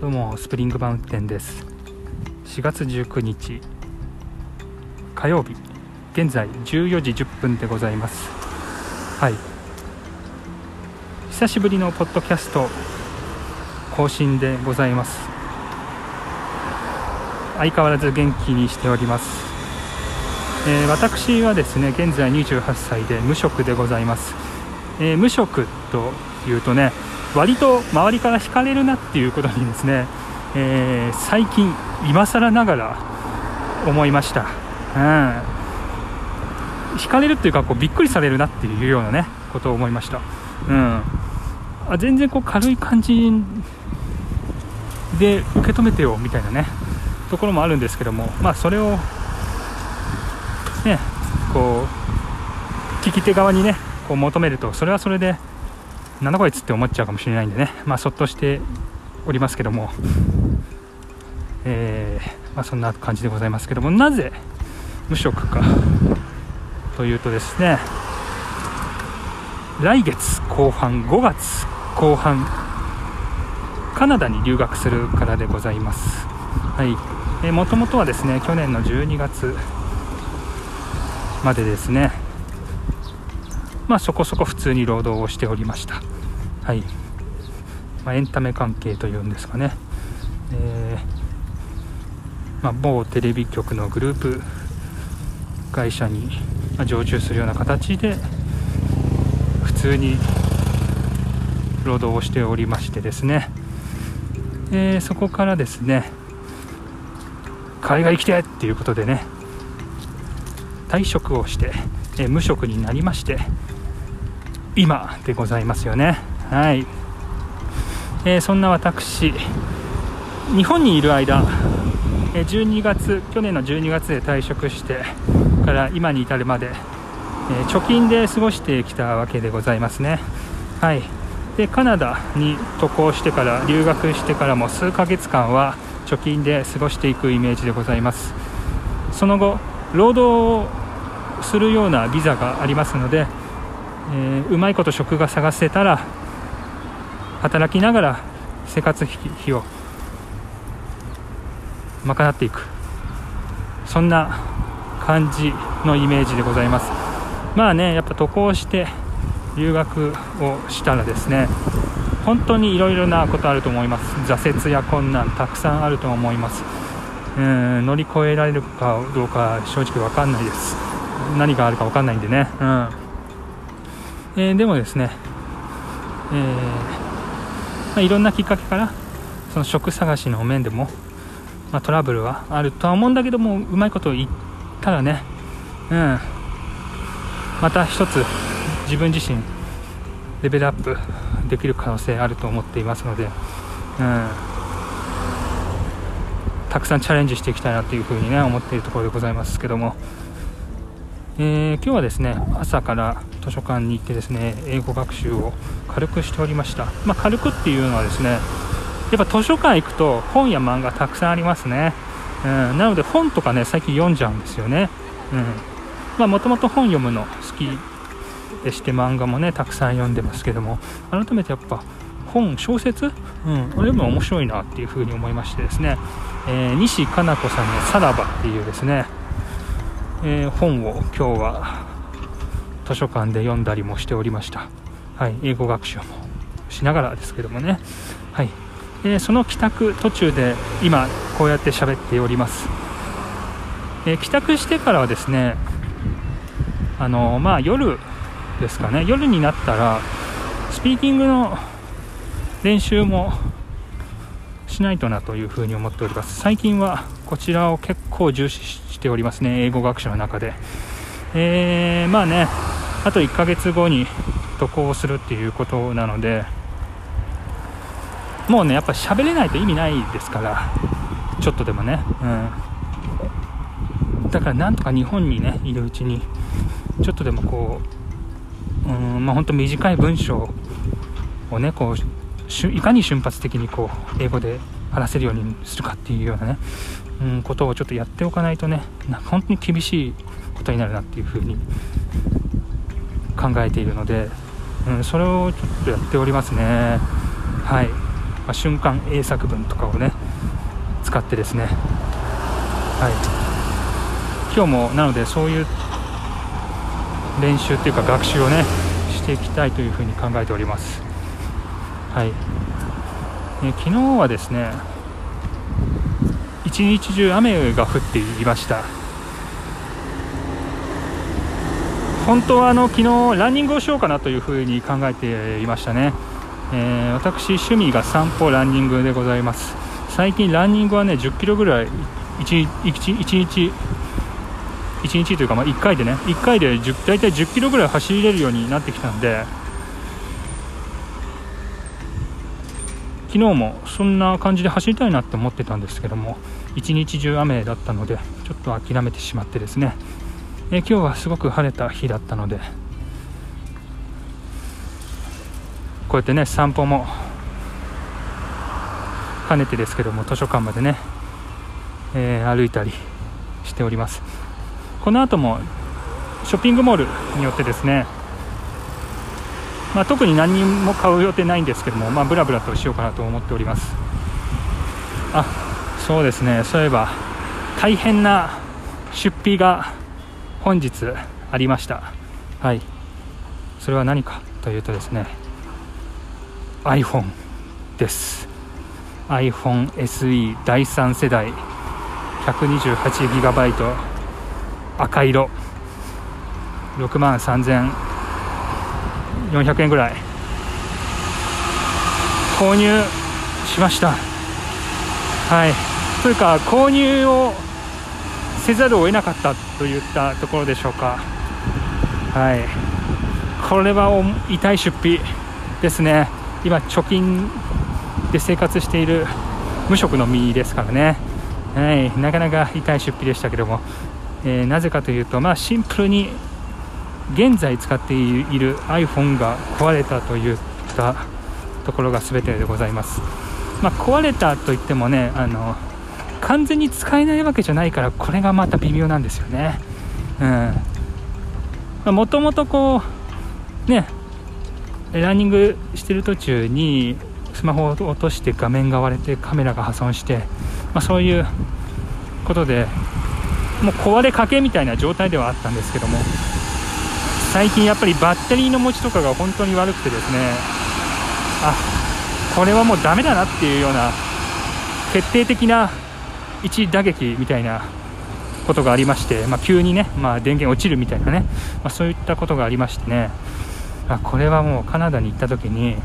どうもスプリングマウンテンです。4月19日火曜日現在14時10分でございます。はい。久しぶりのポッドキャスト更新でございます。相変わらず元気にしております、えー、私はですね現在28歳で無職でございます、えー、無職というとね割と周りから惹かれるなっていうことにですね、えー、最近今更ながら思いました、うん、惹かれるっていうかこうびっくりされるなっていうようなねことを思いました、うん、あ全然こう軽い感じで受け止めてよみたいなねところもあるんですけどもまあそれをねこう聞き手側にねこう求めるとそれはそれでなんだこいつって思っちゃうかもしれないんでね、まあ、そっとしておりますけども、えー、まあ、そんな感じでございますけども。なぜ無職かというとですね。来月後半5月後半カナダに留学するからでございます。はい。もともとはですね去年の12月までですね。まあ、そこそこ普通に労働をしておりました、はい。まあ、エンタメ関係というんですかね、えー、まあ、某テレビ局のグループ会社に常駐するような形で普通に労働をしておりましてですね、えー、そこからですね海外来てっていうことでね退職をして、えー、無職になりまして今でございますよね。はい、えー、そんな私日本にいる間12月去年の12月で退職してから今に至るまで、え貯金で過ごしてきたわけでございますね。はい。でカナダに渡航してから留学してからも数ヶ月間は貯金で過ごしていくイメージでございます。その後労働するようなビザがありますのでえー、うまいこと職が探せたら働きながら生活費を賄っていく。そんな感じのイメージでございます。まあねやっぱ渡航して留学をしたらですね本当にいろいろなことあると思います。挫折や困難たくさんあると思います。うん乗り越えられるかどうか正直分かんないです。何があるか分かんないんでね。うん。えー、でもですね、えー、まあ、いろんなきっかけからその職探しの面でも、まあ、トラブルはあるとは思うんだけどもうまいこと言ったらね、うん、また一つ自分自身レベルアップできる可能性あると思っていますので、うん、たくさんチャレンジしていきたいなというふうにね思っているところでございますけども。えー、今日はですね朝から図書館に行ってですね英語学習を軽くしておりました、まあ、軽くっていうのはですねやっぱ図書館行くと本や漫画たくさんありますね、うん、なので本とかね最近読んじゃうんですよね。もともと本読むの好きでして漫画もねたくさん読んでますけども改めてやっぱ本小説、うん、あれも面白いなっていうふうに思いましてですね、えー、西加奈子さんの「さらば」っていうですねえー、本を今日は図書館で読んだりもしておりました、はい、英語学習もしながらですけどもね、はい。え、その帰宅途中で今こうやって喋っております、え、帰宅してからはですねあのまあ夜ですかね。夜になったらスピーキングの練習もしないとなというふうに思っております。最近はこちらを結構重視しておりますね。英語学習の中で、えー、まあねあと1ヶ月後に渡航するっていうことなのでもうねやっぱ喋れないと意味ないですからちょっとでもね、うん、だからなんとか日本にねいるうちにちょっとでもこううんまあ本当短い文章をねこういかに瞬発的にこう英語で話せるようにするかっていうようなね、うん、ことをちょっとやっておかないとね本当に厳しいことになるなっていうふうに考えているので、うん、それをちょっとやっておりますね。はい。まあ、瞬間英作文とかをね使ってですね。はい。今日もなのでそういう練習っていうか学習をねしていきたいというふうに考えております。はい、ね、昨日はですね一日中雨が降っていました。本当はあの昨日ランニングをしようかなというふうに考えていましたね、えー、私趣味が散歩ランニングでございます。最近ランニングはね10キロぐらい 1, 1, 1日1日というか、まあ、1回でね1回で10大体10キロぐらい走れるようになってきたんで昨日もそんな感じで走りたいなって思ってたんですけども一日中雨だったのでちょっと諦めてしまってですねえ今日はすごく晴れた日だったのでこうやってね散歩も兼ねてですけども図書館までね、えー、歩いたりしております。この後もショッピングモールによってですねまあ、特に何人も買う予定ないんですけども、まあ、ブラブラとしようかなと思っております。あそうですね。そういえば大変な出費が本日ありました。はい。それは何かというとですね iPhone です。iPhone SE 第3世代 128GB 赤色。6万3400円ぐらい。購入しました。はい。というか購入をせざるを得なかったといったところでしょうか。はい。これは痛い出費ですね。今貯金で生活している無職の身ですからね、はい、なかなか痛い出費でしたけども、えー、なぜかというと、まあ、シンプルに現在使っている iPhone が壊れたといったところが全てでございます、まあ、壊れたといってもねあの完全に使えないわけじゃないからこれがまた微妙なんですよね。もともとこうねランニングしてる途中にスマホを落として画面が割れてカメラが破損して、まあ、そういうことでもう壊れかけみたいな状態ではあったんですけども最近やっぱりバッテリーの持ちとかが本当に悪くてですねあこれはもうダメだなっていうような決定的な一打撃みたいなことがありまして、まあ、急にね、まあ、電源落ちるみたいなね、まあ、そういったことがありましてねあこれはもうカナダに行った時に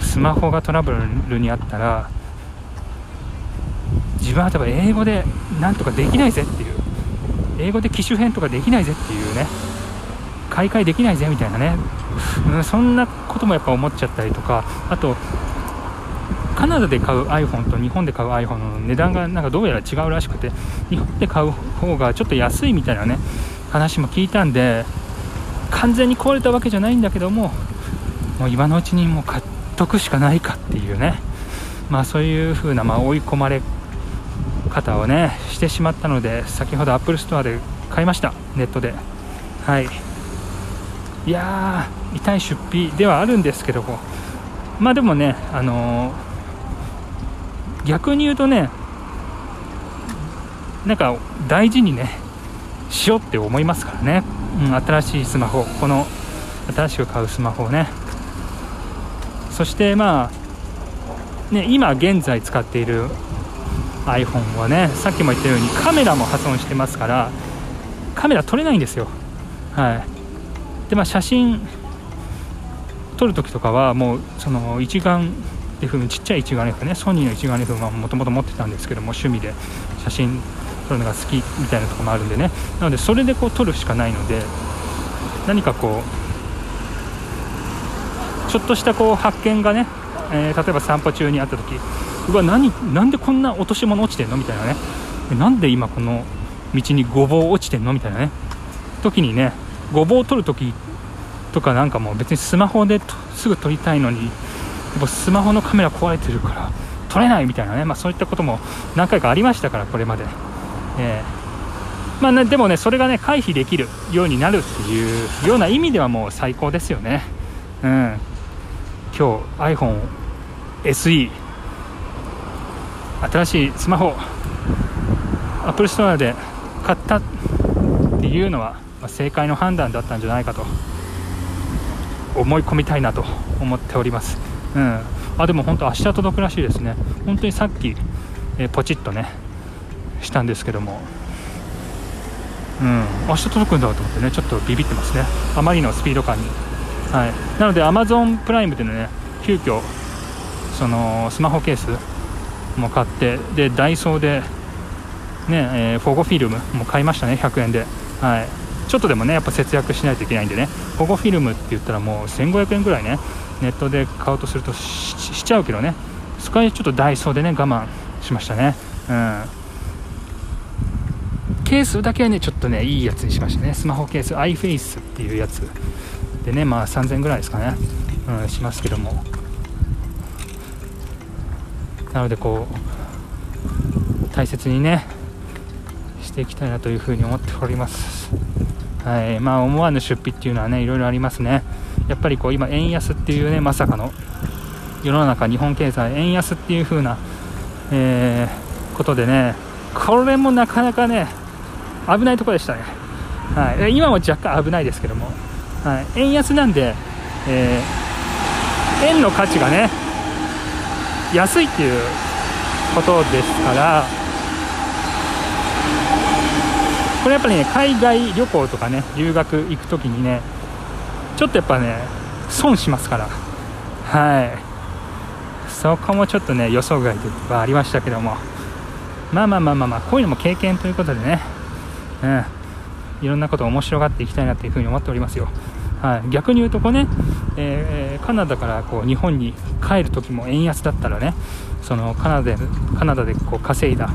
スマホがトラブルにあったら自分は多分英語でなんとかできないぜっていう英語で機種変とかできないぜっていうね買い替えできないぜみたいなね、うん、そんなこともやっぱ思っちゃったりとかあとカナダで買う iPhone と日本で買う iPhone の値段がなんかどうやら違うらしくて日本で買う方がちょっと安いみたいなね話も聞いたんで完全に壊れたわけじゃないんだけどももう今のうちにもう買っとくしかないかっていうねまあそういう風なま追い込まれ方をねしてしまったので先ほど Apple Store で買いましたネットで。はい。いやー痛い出費ではあるんですけども。まあでもねあのー、逆に言うとねなんか大事にねしようって思いますからね、うん、新しいスマホこの新しく買うスマホをね。そしてまあね今現在使っている iPhone はねさっきも言ったようにカメラも破損してますからカメラ撮れないんですよ。はい。でまあ写真撮るときとかはもうその一眼レフちっちゃい一眼レフねソニーの一眼レフはもともと持ってたんですけども趣味で写真撮るのが好きみたいなとこもあるんでね。なのでそれでこう撮るしかないので何かこうちょっとしたこう発見がね、えー、例えば散歩中にあった時うわ何なんでこんな落とし物落ちてんのみたいなね。なんで今この道にごぼう落ちてんのみたいなね。時にねごぼうを取るときとかなんかもう別にスマホですぐ撮りたいのにスマホのカメラ壊れてるから撮れないみたいなね、まあ、そういったことも何回かありましたからこれまで、えー、まあね、でもねそれがね回避できるようになるっていうような意味ではもう最高ですよね。うん。今日 iPhone SE 新しいスマホ Apple Store で買ったっていうのは、ま、正解の判断だったんじゃないかと思い込みたいなと思っております、うん、あでも本当明日届くらしいですね。本当にさっき、えー、ポチッとねしたんですけども。うん。明日届くんだと思ってねちょっとビビってますね。あまりのスピード感に。はい。なので Amazon プライムでね急遽そのスマホケースも買ってでダイソーでね、えー、フォゴフィルムも買いましたね100円で。はい。ちょっとでもねやっぱ節約しないといけないんでね。保護フィルムって言ったらもう1500円ぐらいねネットで買おうとするとしちゃうけどね。そこはちょっとダイソーでね我慢しましたね。うん。ケースだけはねちょっとねいいやつにしましたね。スマホケース iFace っていうやつでねまあ3000円ぐらいですかね。うんしますけども。なのでこう大切にねしていきたいなというふうに思っております。はい。まあ、思わぬ出費っていうのはねいろいろありますね。やっぱりこう今円安っていうねまさかの世の中日本経済円安っていう風な、えー、ことでねこれもなかなかね危ないところでしたね、はい、今も若干危ないですけども、はい、円安なんで、えー、円の価値がね安いっていうことですからこれやっぱりね海外旅行とかね留学行く時にねちょっとやっぱね損しますから。はい。そこもちょっとね予想外ではありましたけども。まあまあまあまあまあこういうのも経験ということでね。うん。いろんなことを面白がっていきたいなというふうに思っておりますよ。はい、逆に言うとこうね、えー、カナダからこう日本に帰る時も円安だったらねそのカナダでカナダでこう稼いだ、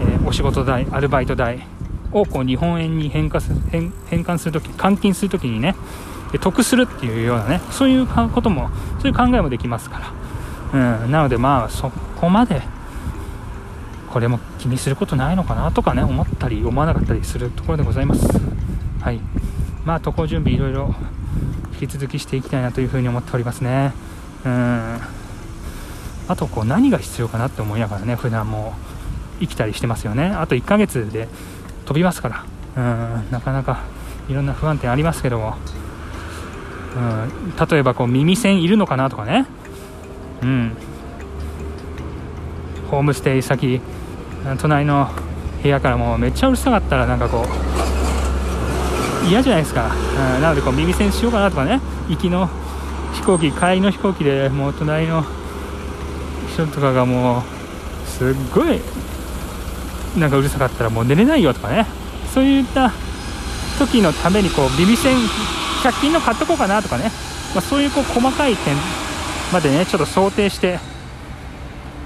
えー、お仕事代アルバイト代をこう日本円に変化す変変換するとき換金するときにね得するっていうようなねそういうこともそういう考えもできますから、うん、なのでまあそこまでこれも気にすることないのかなとかね思ったり思わなかったりするところでございます。はい。まあ渡航準備いろいろ引き続きしていきたいなというふうに思っておりますね。うん。あとこう何が必要かなって思いながらね普段も生きたりしてますよね。あと1ヶ月で飛びますから。うんなかなかいろんな不安定ありますけども、うん、例えばこう耳栓いるのかなとかね、うん、ホームステイ先隣の部屋からもうめっちゃうるさかったらなんかこう嫌じゃないですか、うん、なのでこう耳栓しようかなとかね。行きの飛行機帰りの飛行機でもう隣の人とかがもうすっごいなんかうるさかったらもう寝れないよとかね。そういった時のためにこう耳栓100均の買っとこうかなとかね、まあ、そういうこう細かい点までねちょっと想定して、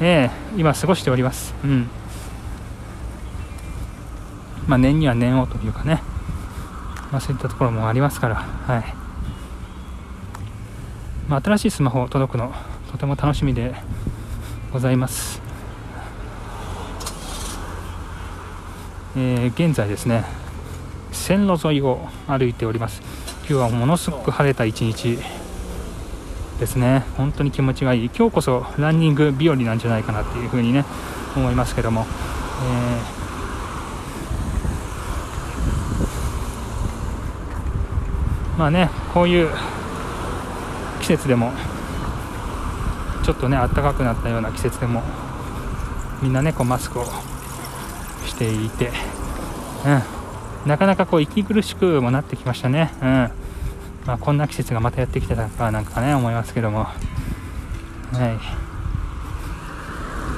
えー、今過ごしております。うん。まあ念には念をというかね、まあ、そういったところもありますから。はい、まあ、新しいスマホ届くのとても楽しみでございます。えー、現在ですね線路沿いを歩いております。今日はものすごく晴れた一日ですね。本当に気持ちがいい。今日こそランニング日和なんじゃないかなっていうふうにね思いますけども、えー、まあねこういう季節でもちょっとね暖かくなったような季節でもみんなねこうマスクをしていて、うん、なかなかこう息苦しくもなってきましたね、うん。まあ、こんな季節がまたやってきてたかなんかね思いますけども、は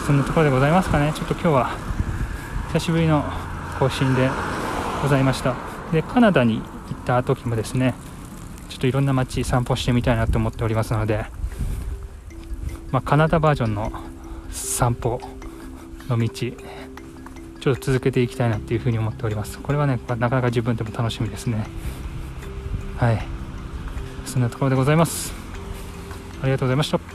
い、そんなところでございますかね。ちょっと今日は久しぶりの更新でございました。でカナダに行った時もですねちょっといろんな街散歩してみたいなと思っておりますので、まあ、カナダバージョンの散歩の道ちょっと続けていきたいなっていうふうに思っております。これはねなかなか自分でも楽しみですね。はい。そんなところでございます。ありがとうございました。